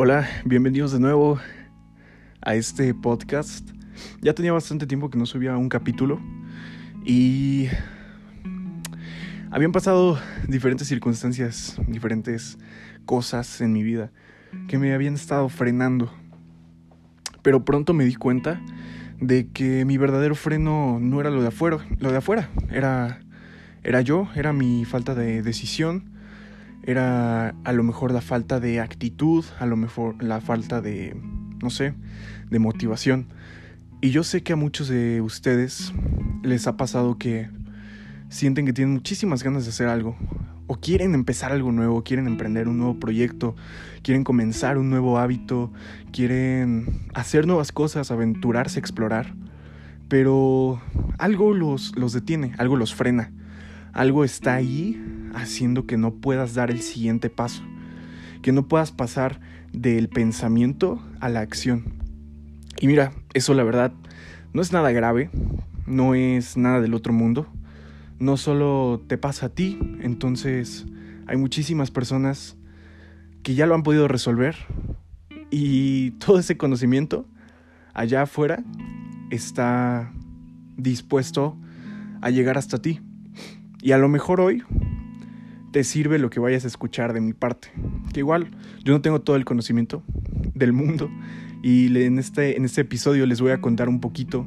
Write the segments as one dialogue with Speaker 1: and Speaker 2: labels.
Speaker 1: Hola, bienvenidos de nuevo a este podcast. Ya tenía bastante tiempo que no subía un capítulo y habían pasado diferentes circunstancias, diferentes cosas en mi vida que me habían estado frenando. Pero pronto me di cuenta de que mi verdadero freno no era lo de afuera, lo de afuera, era era yo, era mi falta de decisión, era a lo mejor la falta de actitud, a lo mejor la falta de, no sé, de motivación. Y yo sé que a muchos de ustedes les ha pasado que sienten que tienen muchísimas ganas de hacer algo, o quieren empezar algo nuevo, quieren emprender un nuevo proyecto, quieren comenzar un nuevo hábito, quieren hacer nuevas cosas, aventurarse, explorar, pero algo los, los detiene, algo los frena, algo está ahí haciendo que no puedas dar el siguiente paso, que no puedas pasar del pensamiento a la acción. Y mira, eso la verdad no es nada grave, no es nada del otro mundo, no solo te pasa a ti, entonces hay muchísimas personas que ya lo han podido resolver y todo ese conocimiento allá afuera está dispuesto a llegar hasta ti. Y a lo mejor hoy te sirve lo que vayas a escuchar de mi parte. Que igual yo no tengo todo el conocimiento del mundo y en este, en este episodio les voy a contar un poquito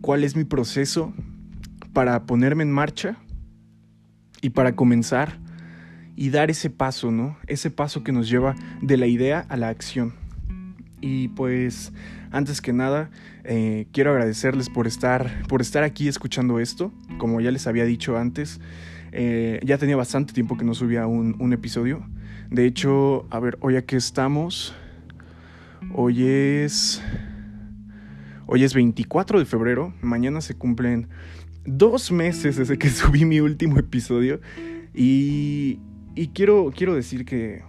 Speaker 1: cuál es mi proceso para ponerme en marcha y para comenzar y dar ese paso, ¿no? Ese paso que nos lleva de la idea a la acción. Y pues, antes que nada, eh, quiero agradecerles por estar, por estar aquí escuchando esto. Como ya les había dicho antes, eh, ya tenía bastante tiempo que no subía un, episodio. De hecho, a ver, hoy aquí estamos. Hoy es. Hoy es 24 de febrero. Mañana se cumplen dos meses desde que subí mi último episodio. Y. Y quiero, quiero decir que.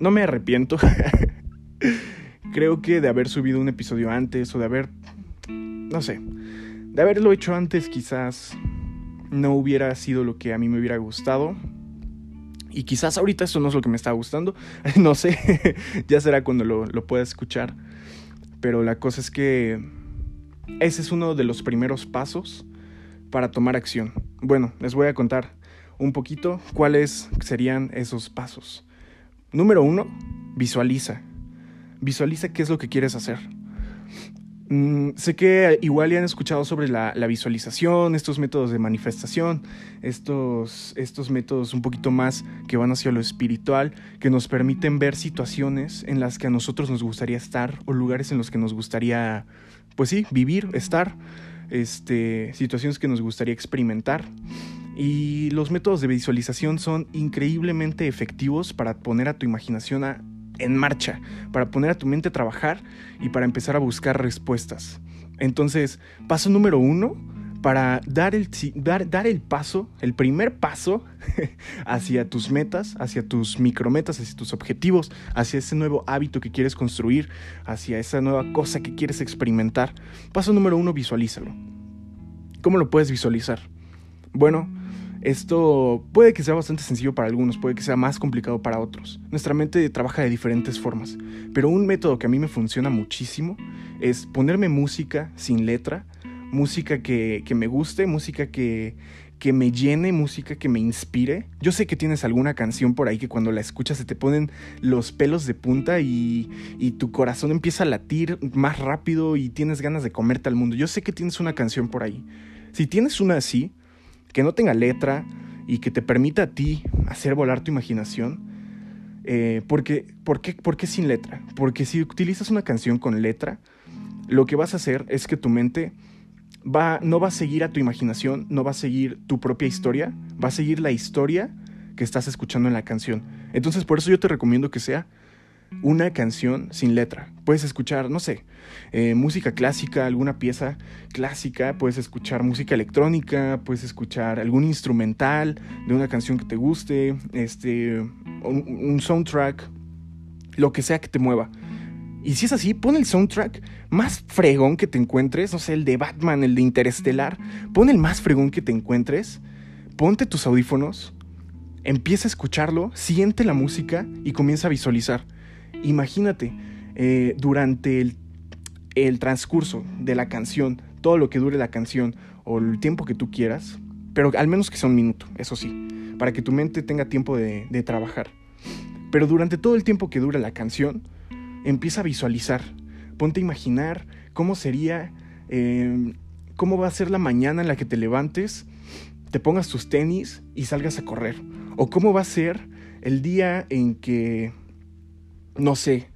Speaker 1: No me arrepiento. Creo que de haber subido un episodio antes o de haber. No sé. De haberlo hecho antes, quizás no hubiera sido lo que a mí me hubiera gustado. Y quizás ahorita eso no es lo que me está gustando. no sé, ya será cuando lo, lo pueda escuchar. Pero la cosa es que ese es uno de los primeros pasos para tomar acción. Bueno, les voy a contar un poquito cuáles serían esos pasos. Número uno, visualiza. Visualiza qué es lo que quieres hacer. Mm, sé que igual ya han escuchado sobre la, visualización, estos métodos de manifestación, estos, estos métodos un poquito más que van hacia lo espiritual, que nos permiten ver situaciones en las que a nosotros nos gustaría estar o lugares en los que nos gustaría, pues sí, vivir, estar, este, situaciones que nos gustaría experimentar. Y los métodos de visualización son increíblemente efectivos para poner a tu imaginación a en marcha, para poner a tu mente a trabajar y para empezar a buscar respuestas. Entonces, paso número uno, para dar el, dar, dar el paso, el primer paso hacia tus metas, hacia tus micrometas, hacia tus objetivos, hacia ese nuevo hábito que quieres construir, hacia esa nueva cosa que quieres experimentar. Paso número uno, visualízalo. ¿Cómo lo puedes visualizar? Bueno, esto puede que sea bastante sencillo para algunos, puede que sea más complicado para otros. Nuestra mente trabaja de diferentes formas, pero un método que a mí me funciona muchísimo es ponerme música sin letra, música que, me guste, música que, que me llene, música que me inspire. Yo sé que tienes alguna canción por ahí que cuando la escuchas se te ponen los pelos de punta y, y, tu corazón empieza a latir más rápido y tienes ganas de comerte al mundo. Yo sé que tienes una canción por ahí. Si tienes una así, que no tenga letra y que te permita a ti hacer volar tu imaginación. Eh, porque, ¿por, qué, ¿Por qué sin letra? Porque si utilizas una canción con letra, lo que vas a hacer es que tu mente va, no va a seguir a tu imaginación, no va a seguir tu propia historia, va a seguir la historia que estás escuchando en la canción. Entonces por eso yo te recomiendo que sea una canción sin letra. Puedes escuchar, no sé, eh, música clásica, alguna pieza clásica, puedes escuchar música electrónica, puedes escuchar algún instrumental de una canción que te guste, este, un, soundtrack, lo que sea que te mueva. Y si es así, pon el soundtrack más fregón que te encuentres, no sé, el de Batman, el de Interestelar, pon el más fregón que te encuentres, ponte tus audífonos, empieza a escucharlo, siente la música y comienza a visualizar Imagínate, eh, durante el, transcurso de la canción, todo lo que dure la canción o el tiempo que tú quieras, pero al menos que sea un minuto, eso sí, para que tu mente tenga tiempo de, de trabajar. Pero durante todo el tiempo que dura la canción, empieza a visualizar, ponte a imaginar cómo sería, em, cómo va a ser la mañana en la que te levantes, te pongas tus tenis y salgas a correr. O cómo va a ser el día en que, no sé,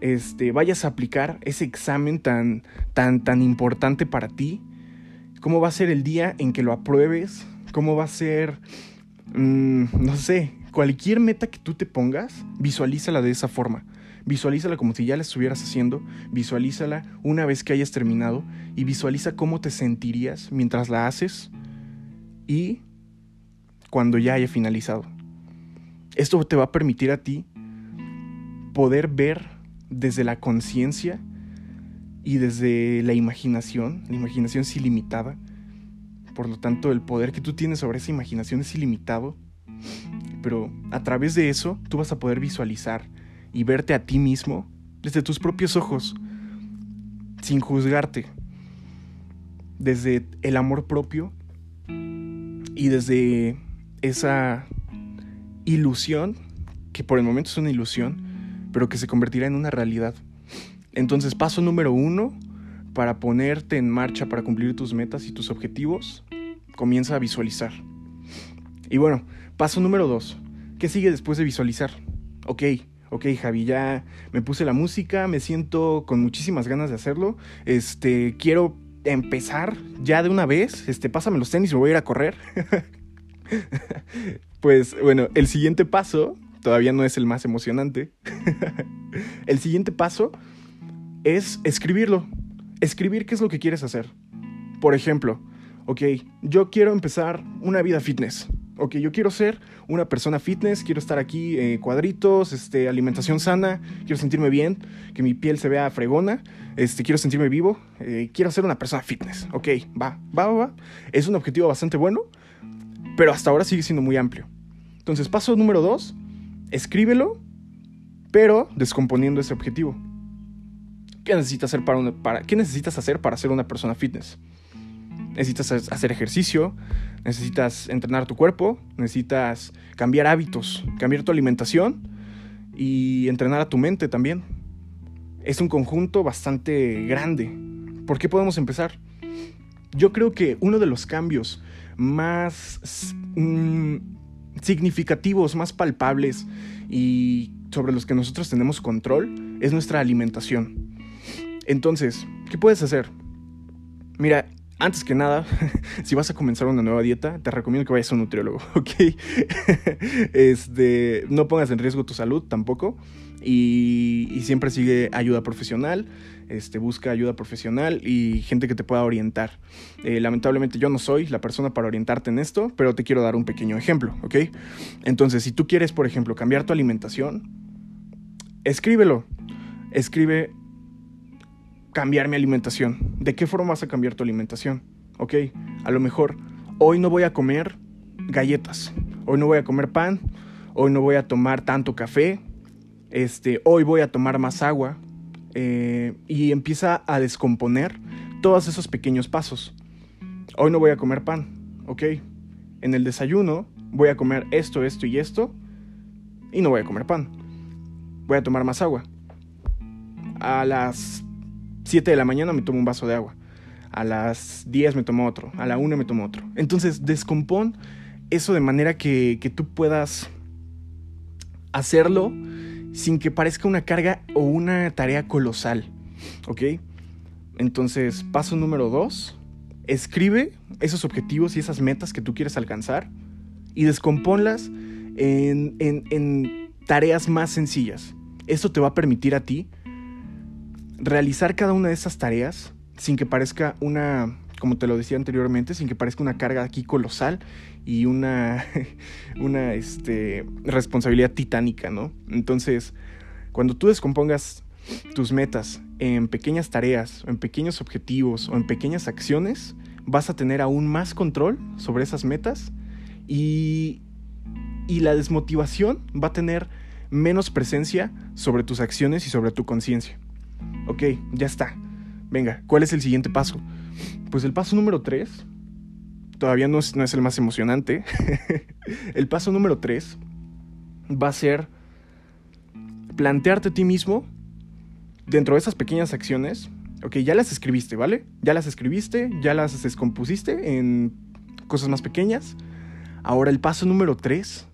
Speaker 1: este, vayas a aplicar ese examen tan, tan, tan importante para ti. Cómo va a ser el día en que lo apruebes. Cómo va a ser, mm, no sé, cualquier meta que tú te pongas, visualízala de esa forma. Visualízala como si ya la estuvieras haciendo, visualízala una vez que hayas terminado y visualiza cómo te sentirías mientras la haces y cuando ya haya finalizado. Esto te va a permitir a ti poder ver desde la conciencia y desde la imaginación. La imaginación es ilimitada. Por lo tanto, el poder que tú tienes sobre esa imaginación es ilimitado. Pero a través de eso, tú vas a poder visualizar y verte a ti mismo desde tus propios ojos, sin juzgarte, desde el amor propio y desde esa ilusión, que por el momento es una ilusión, pero que se convertirá en una realidad. Entonces, paso número uno para ponerte en marcha para cumplir tus metas y tus objetivos, comienza a visualizar. Y bueno, paso número dos, ¿qué sigue después de visualizar? Ok, ok Javi, ya me puse la música, me siento con muchísimas ganas de hacerlo, este, quiero empezar ya de una vez, este, pásame los tenis, me voy a ir a correr. pues bueno, el siguiente paso todavía no es el más emocionante. el siguiente paso es escribirlo. Escribir qué es lo que quieres hacer. Por ejemplo, ok, yo quiero empezar una vida fitness ok, yo quiero ser una persona fitness, quiero estar aquí eh, cuadritos, este, alimentación sana, quiero sentirme bien, que mi piel se vea fregona, este, quiero sentirme vivo, eh, quiero ser una persona fitness, ok, va, va, va, va. Es un objetivo bastante bueno, pero hasta ahora sigue siendo muy amplio. Entonces, paso número dos, escríbelo, pero descomponiendo ese objetivo. ¿Qué necesitas hacer para, para, ¿qué necesitas hacer para ser una persona fitness? Necesitas hacer ejercicio, necesitas entrenar tu cuerpo, necesitas cambiar hábitos, cambiar tu alimentación y entrenar a tu mente también. Es un conjunto bastante grande. ¿Por qué podemos empezar? Yo creo que uno de los cambios más mm, significativos, más palpables y sobre los que nosotros tenemos control es nuestra alimentación. Entonces, ¿qué puedes hacer? Mira, antes que nada, si vas a comenzar una nueva dieta, te recomiendo que vayas a un nutriólogo, ¿ok? este, no pongas en riesgo tu salud tampoco. Y, siempre sigue ayuda profesional, este, busca ayuda profesional y gente que te pueda orientar. Eh, lamentablemente yo no soy la persona para orientarte en esto, pero te quiero dar un pequeño ejemplo, ¿ok? Entonces, si tú quieres, por ejemplo, cambiar tu alimentación, escríbelo. Escribe cambiar mi alimentación. ¿De qué forma vas a cambiar tu alimentación? Ok, a lo mejor hoy no voy a comer galletas, hoy no voy a comer pan, hoy no voy a tomar tanto café, este, hoy voy a tomar más agua eh, y empieza a descomponer todos esos pequeños pasos. Hoy no voy a comer pan, ok. En el desayuno voy a comer esto, esto y esto y no voy a comer pan. Voy a tomar más agua. A las 7 de la mañana me tomo un vaso de agua. A las 10 me tomo otro. A la 1 me tomo otro. Entonces, descompón eso de manera que, que tú puedas hacerlo sin que parezca una carga o una tarea colosal. ¿Ok? Entonces, paso número 2. Escribe esos objetivos y esas metas que tú quieres alcanzar y descompónlas en, en, en tareas más sencillas. Esto te va a permitir a ti realizar cada una de esas tareas sin que parezca una, como te lo decía anteriormente, sin que parezca una carga aquí colosal y una, una este, responsabilidad titánica, ¿no? Entonces, cuando tú descompongas tus metas en pequeñas tareas, en pequeños objetivos o en pequeñas acciones, vas a tener aún más control sobre esas metas y, y la desmotivación va a tener menos presencia sobre tus acciones y sobre tu conciencia. Ok, ya está. Venga, ¿cuál es el siguiente paso? Pues el paso número 3, todavía no es, no es el más emocionante. el paso número 3 va a ser plantearte a ti mismo dentro de esas pequeñas acciones. Ok, ya las escribiste, ¿vale? Ya las escribiste, ya las descompusiste en cosas más pequeñas. Ahora el paso número 3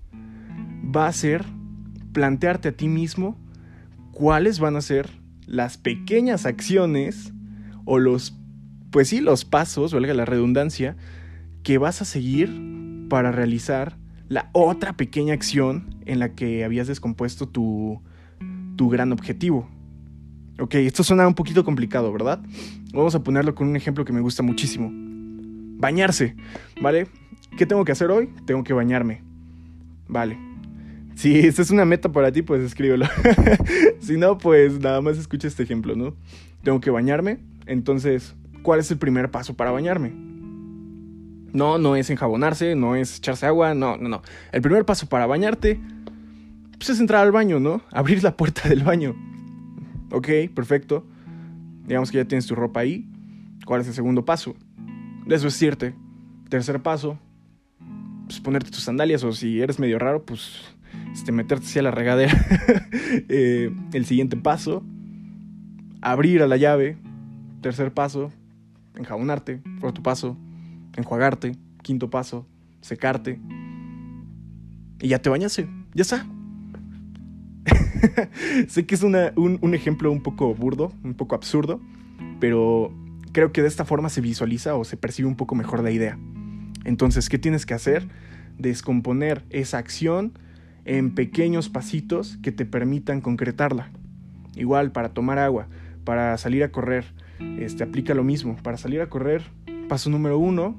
Speaker 1: va a ser plantearte a ti mismo cuáles van a ser las pequeñas acciones o los, pues sí, los pasos, valga la redundancia, que vas a seguir para realizar la otra pequeña acción en la que habías descompuesto tu, tu gran objetivo. Ok, esto suena un poquito complicado, ¿verdad? Vamos a ponerlo con un ejemplo que me gusta muchísimo. Bañarse, ¿vale? ¿Qué tengo que hacer hoy? Tengo que bañarme. Vale, si esta es una meta para ti, pues escríbelo. si no, pues nada más escucha este ejemplo, ¿no? Tengo que bañarme, entonces, ¿cuál es el primer paso para bañarme? No, no es enjabonarse, no es echarse agua, no, no, no. El primer paso para bañarte, pues es entrar al baño, ¿no? Abrir la puerta del baño. Ok, perfecto. Digamos que ya tienes tu ropa ahí. ¿Cuál es el segundo paso? Desvestirte. Tercer paso, pues ponerte tus sandalias o si eres medio raro, pues este, meterte hacia la regadera. Eh, el siguiente paso, abrir a la llave. Tercer paso, enjabonarte. Cuarto paso, enjuagarte. Quinto paso, secarte. Y ya te bañaste, ya está. sé que es un ejemplo un poco burdo, un poco absurdo, pero creo que de esta forma se visualiza o se percibe un poco mejor la idea. Entonces, ¿qué tienes que hacer? Descomponer esa acción en pequeños pasitos que te permitan concretarla. Igual para tomar agua, para salir a correr, este, aplica lo mismo. Para salir a correr, paso número uno,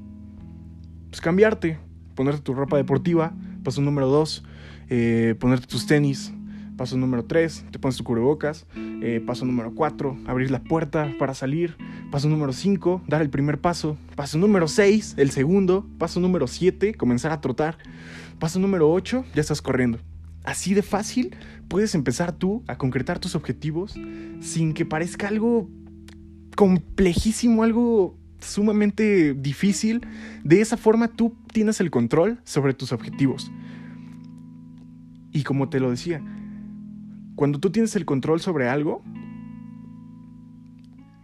Speaker 1: pues cambiarte, ponerte tu ropa deportiva. Paso número dos, eh, ponerte tus tenis. Paso número tres, te pones tu cubrebocas. Eh, paso número cuatro, abrir la puerta para salir. Paso número cinco, dar el primer paso. Paso número seis, el segundo. Paso número siete, comenzar a trotar. Paso número 8, ya estás corriendo. Así de fácil puedes empezar tú a concretar tus objetivos sin que parezca algo complejísimo, algo sumamente difícil. De esa forma tú tienes el control sobre tus objetivos. Y como te lo decía, cuando tú tienes el control sobre algo,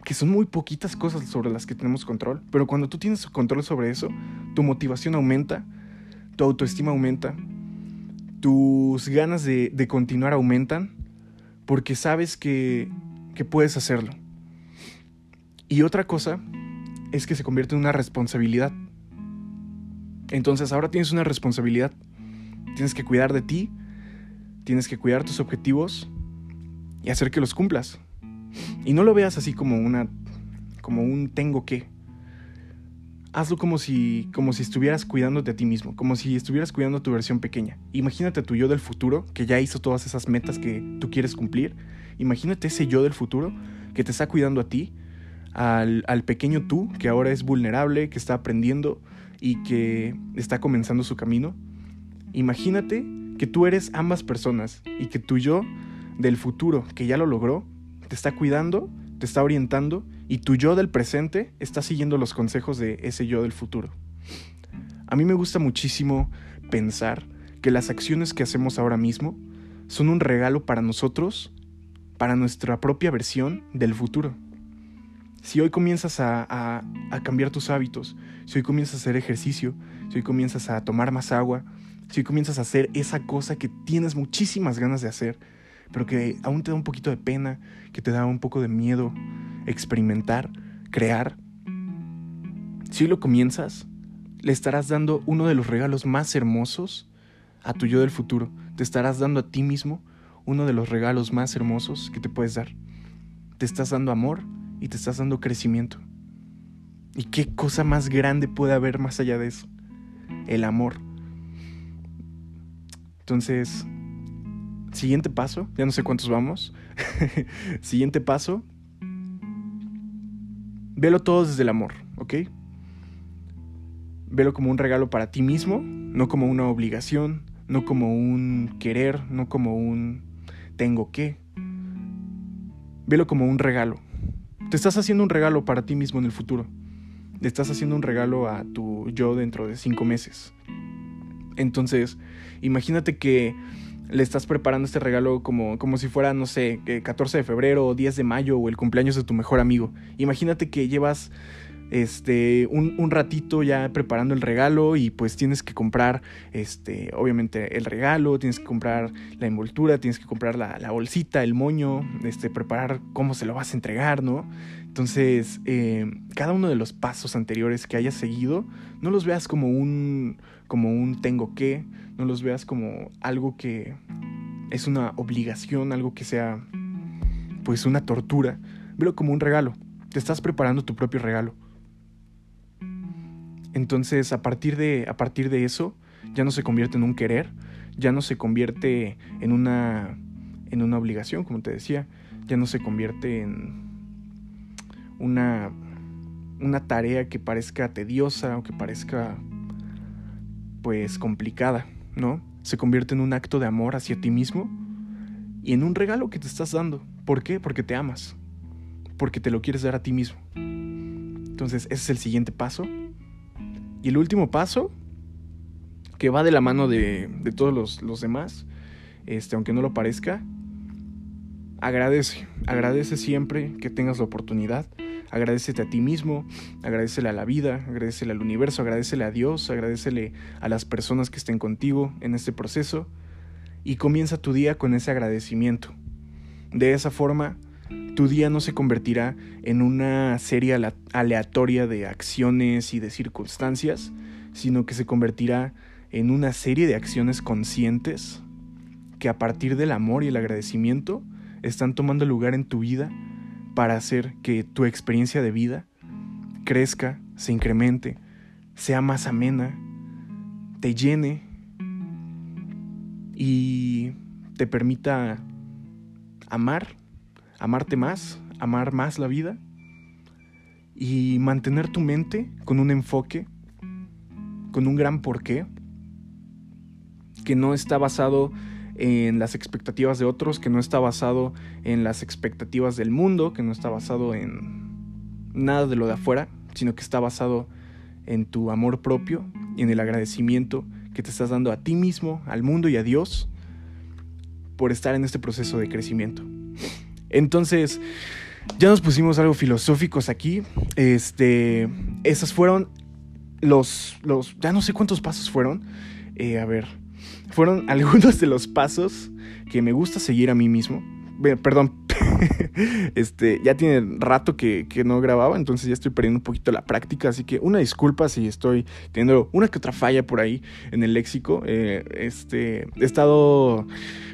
Speaker 1: que son muy poquitas cosas sobre las que tenemos control, pero cuando tú tienes control sobre eso, tu motivación aumenta, tu autoestima aumenta, tus ganas de, continuar aumentan, porque sabes que, que puedes hacerlo. Y otra cosa es que se convierte en una responsabilidad. Entonces ahora tienes una responsabilidad. Tienes que cuidar de ti, tienes que cuidar tus objetivos y hacer que los cumplas. Y no lo veas así como una como un tengo que hazlo como si, como si estuvieras cuidándote a ti mismo, como si estuvieras cuidando a tu versión pequeña. Imagínate tu yo del futuro, que ya hizo todas esas metas que tú quieres cumplir. Imagínate ese yo del futuro que te está cuidando a ti, al, al pequeño tú, que ahora es vulnerable, que está aprendiendo y que está comenzando su camino. Imagínate que tú eres ambas personas y que tu yo del futuro, que ya lo logró, te está cuidando, te está orientando y tu yo del presente está siguiendo los consejos de ese yo del futuro. A mí me gusta muchísimo pensar que las acciones que hacemos ahora mismo son un regalo para nosotros, para nuestra propia versión del futuro. Si hoy comienzas a, cambiar tus hábitos, si hoy comienzas a hacer ejercicio, si hoy comienzas a tomar más agua, si hoy comienzas a hacer esa cosa que tienes muchísimas ganas de hacer, pero que aún te da un poquito de pena, que te da un poco de miedo experimentar, crear. Si lo comienzas, le estarás dando uno de los regalos más hermosos a tu yo del futuro. Te estarás dando a ti mismo uno de los regalos más hermosos que te puedes dar. Te estás dando amor y te estás dando crecimiento. ¿Y qué cosa más grande puede haber más allá de eso? El amor. Entonces, Siguiente paso, ya no sé cuántos vamos. Siguiente paso, velo todo desde el amor, ¿ok? Velo como un regalo para ti mismo, no como una obligación, no como un querer, no como un tengo que. Velo como un regalo. Te estás haciendo un regalo para ti mismo en el futuro. Le estás haciendo un regalo a tu yo dentro de cinco meses. Entonces, imagínate que le estás preparando este regalo como, como si fuera, no sé, 14 de febrero o 10 de mayo o el cumpleaños de tu mejor amigo. Imagínate que llevas este, un, ratito ya preparando el regalo y pues tienes que comprar, este, obviamente el regalo, tienes que comprar la envoltura, tienes que comprar la, bolsita, el moño, este, preparar cómo se lo vas a entregar, ¿no? Entonces, eh, cada uno de los pasos anteriores que hayas seguido, no los veas como un, como un tengo que, no los veas como algo que es una obligación, algo que sea pues una tortura, velo como un regalo. Te estás preparando tu propio regalo. Entonces, a partir de, a partir de eso, ya no se convierte en un querer, ya no se convierte en una, en una obligación, como te decía, ya no se convierte en una, una tarea que parezca tediosa o que parezca, pues, complicada, ¿no? Se convierte en un acto de amor hacia ti mismo y en un regalo que te estás dando. ¿Por qué? Porque te amas, porque te lo quieres dar a ti mismo. Entonces, ese es el siguiente paso y el último paso, que va de la mano de, todos los, demás, este, aunque no lo parezca, agradece. Agradece siempre que tengas la oportunidad. Agradecete a ti mismo, agradecele a la vida, agradecele al universo, agradecele a Dios, agradecele a las personas que estén contigo en este proceso y comienza tu día con ese agradecimiento. De esa forma tu día no se convertirá en una serie aleatoria de acciones y de circunstancias, sino que se convertirá en una serie de acciones conscientes que a partir del amor y el agradecimiento están tomando lugar en tu vida para hacer que tu experiencia de vida crezca, se incremente, sea más amena, te llene y te permita amar amarte más, amar más la vida y mantener tu mente con un enfoque, con un gran porqué, que no está basado en las expectativas de otros, que no está basado en las expectativas del mundo, que no está basado en nada de lo de afuera, sino que está basado en tu amor propio y en el agradecimiento que te estás dando a ti mismo, al mundo y a Dios por estar en este proceso de crecimiento. Entonces, ya nos pusimos algo filosóficos aquí. Este, esas fueron los, los, ya no sé cuántos pasos fueron. Eh, a ver, fueron algunos de los pasos que me gusta seguir a mí mismo. Perdón, este, ya tiene rato que, no grababa, entonces ya estoy perdiendo un poquito la práctica, así que una disculpa si estoy teniendo una que otra falla por ahí en el léxico. Eh, este, he estado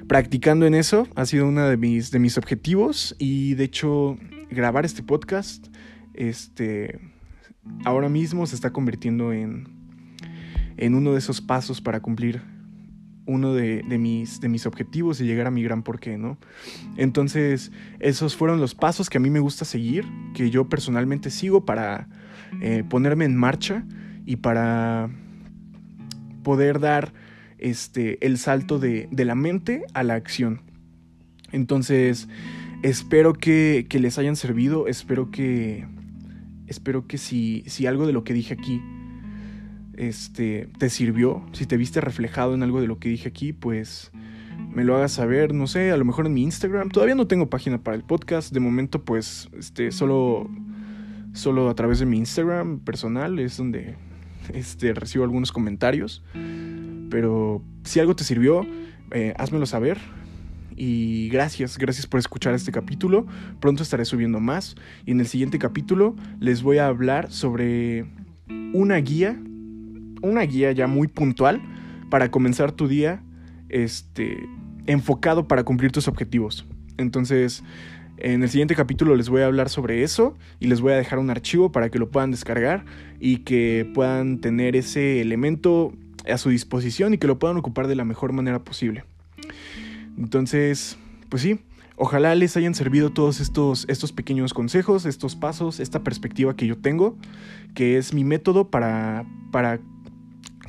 Speaker 1: practicando en eso, ha sido uno de mis, de mis objetivos y de hecho grabar este podcast, este, ahora mismo se está convirtiendo en, en uno de esos pasos para cumplir uno de, mis, objetivos y llegar a mi gran porqué, ¿no? Entonces, esos fueron los pasos que a mí me gusta seguir, que yo personalmente sigo para eh, ponerme en marcha y para poder dar este, el salto de, la mente a la acción. Entonces, espero que, les hayan servido, espero que, espero que si algo de lo que dije aquí este, te sirvió, si te viste reflejado en algo de lo que dije aquí, pues me lo hagas saber, no sé, a lo mejor en mi Instagram. Todavía no tengo página para el podcast, de momento pues este, solo, solo a través de mi Instagram personal es donde este, recibo algunos comentarios. Pero si algo te sirvió, eh, házmelo saber. Y gracias, gracias por escuchar este capítulo. Pronto estaré subiendo más. Y en el siguiente capítulo les voy a hablar sobre una guía, una guía ya muy puntual para comenzar tu día este, enfocado para cumplir tus objetivos. Entonces, en el siguiente capítulo les voy a hablar sobre eso y les voy a dejar un archivo para que lo puedan descargar y que puedan tener ese elemento a su disposición y que lo puedan ocupar de la mejor manera posible. Entonces, pues sí, ojalá les hayan servido todos estos, estos pequeños consejos, estos pasos, esta perspectiva que yo tengo, que es mi método para, para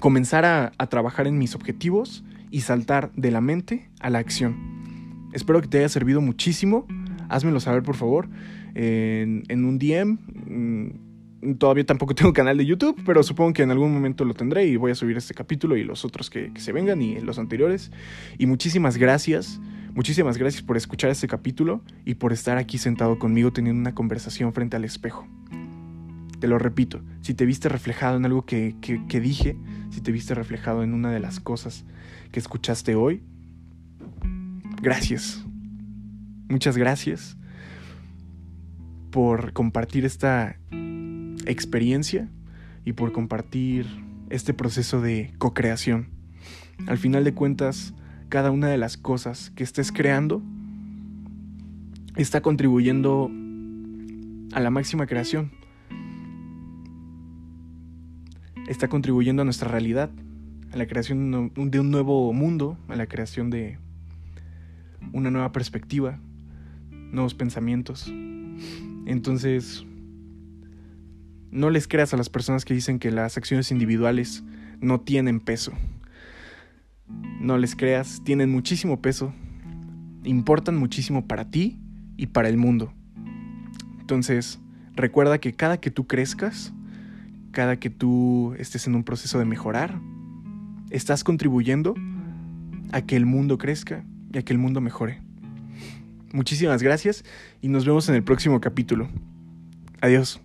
Speaker 1: comenzar a, trabajar en mis objetivos y saltar de la mente a la acción. Espero que te haya servido muchísimo. Házmelo saber, por favor, en, un DM. Mm, todavía tampoco tengo canal de YouTube, pero supongo que en algún momento lo tendré y voy a subir este capítulo y los otros que se vengan y los anteriores. Y muchísimas gracias. Muchísimas gracias por escuchar este capítulo y por estar aquí sentado conmigo teniendo una conversación frente al espejo. Te lo repito, si te viste reflejado en algo que, dije, si te viste reflejado en una de las cosas que escuchaste hoy, gracias. Muchas gracias por compartir esta experiencia y por compartir este proceso de co-creación. Al final de cuentas, cada una de las cosas que estés creando está contribuyendo a la máxima creación. Está contribuyendo a nuestra realidad, a la creación de un nuevo mundo, a la creación de una nueva perspectiva, nuevos pensamientos. Entonces, no les creas a las personas que dicen que las acciones individuales no tienen peso. No les creas, tienen muchísimo peso, importan muchísimo para ti y para el mundo. Entonces, recuerda que cada que tú crezcas, cada que tú estés en un proceso de mejorar, estás contribuyendo a que el mundo crezca y a que el mundo mejore. Muchísimas gracias y nos vemos en el próximo capítulo. Adiós.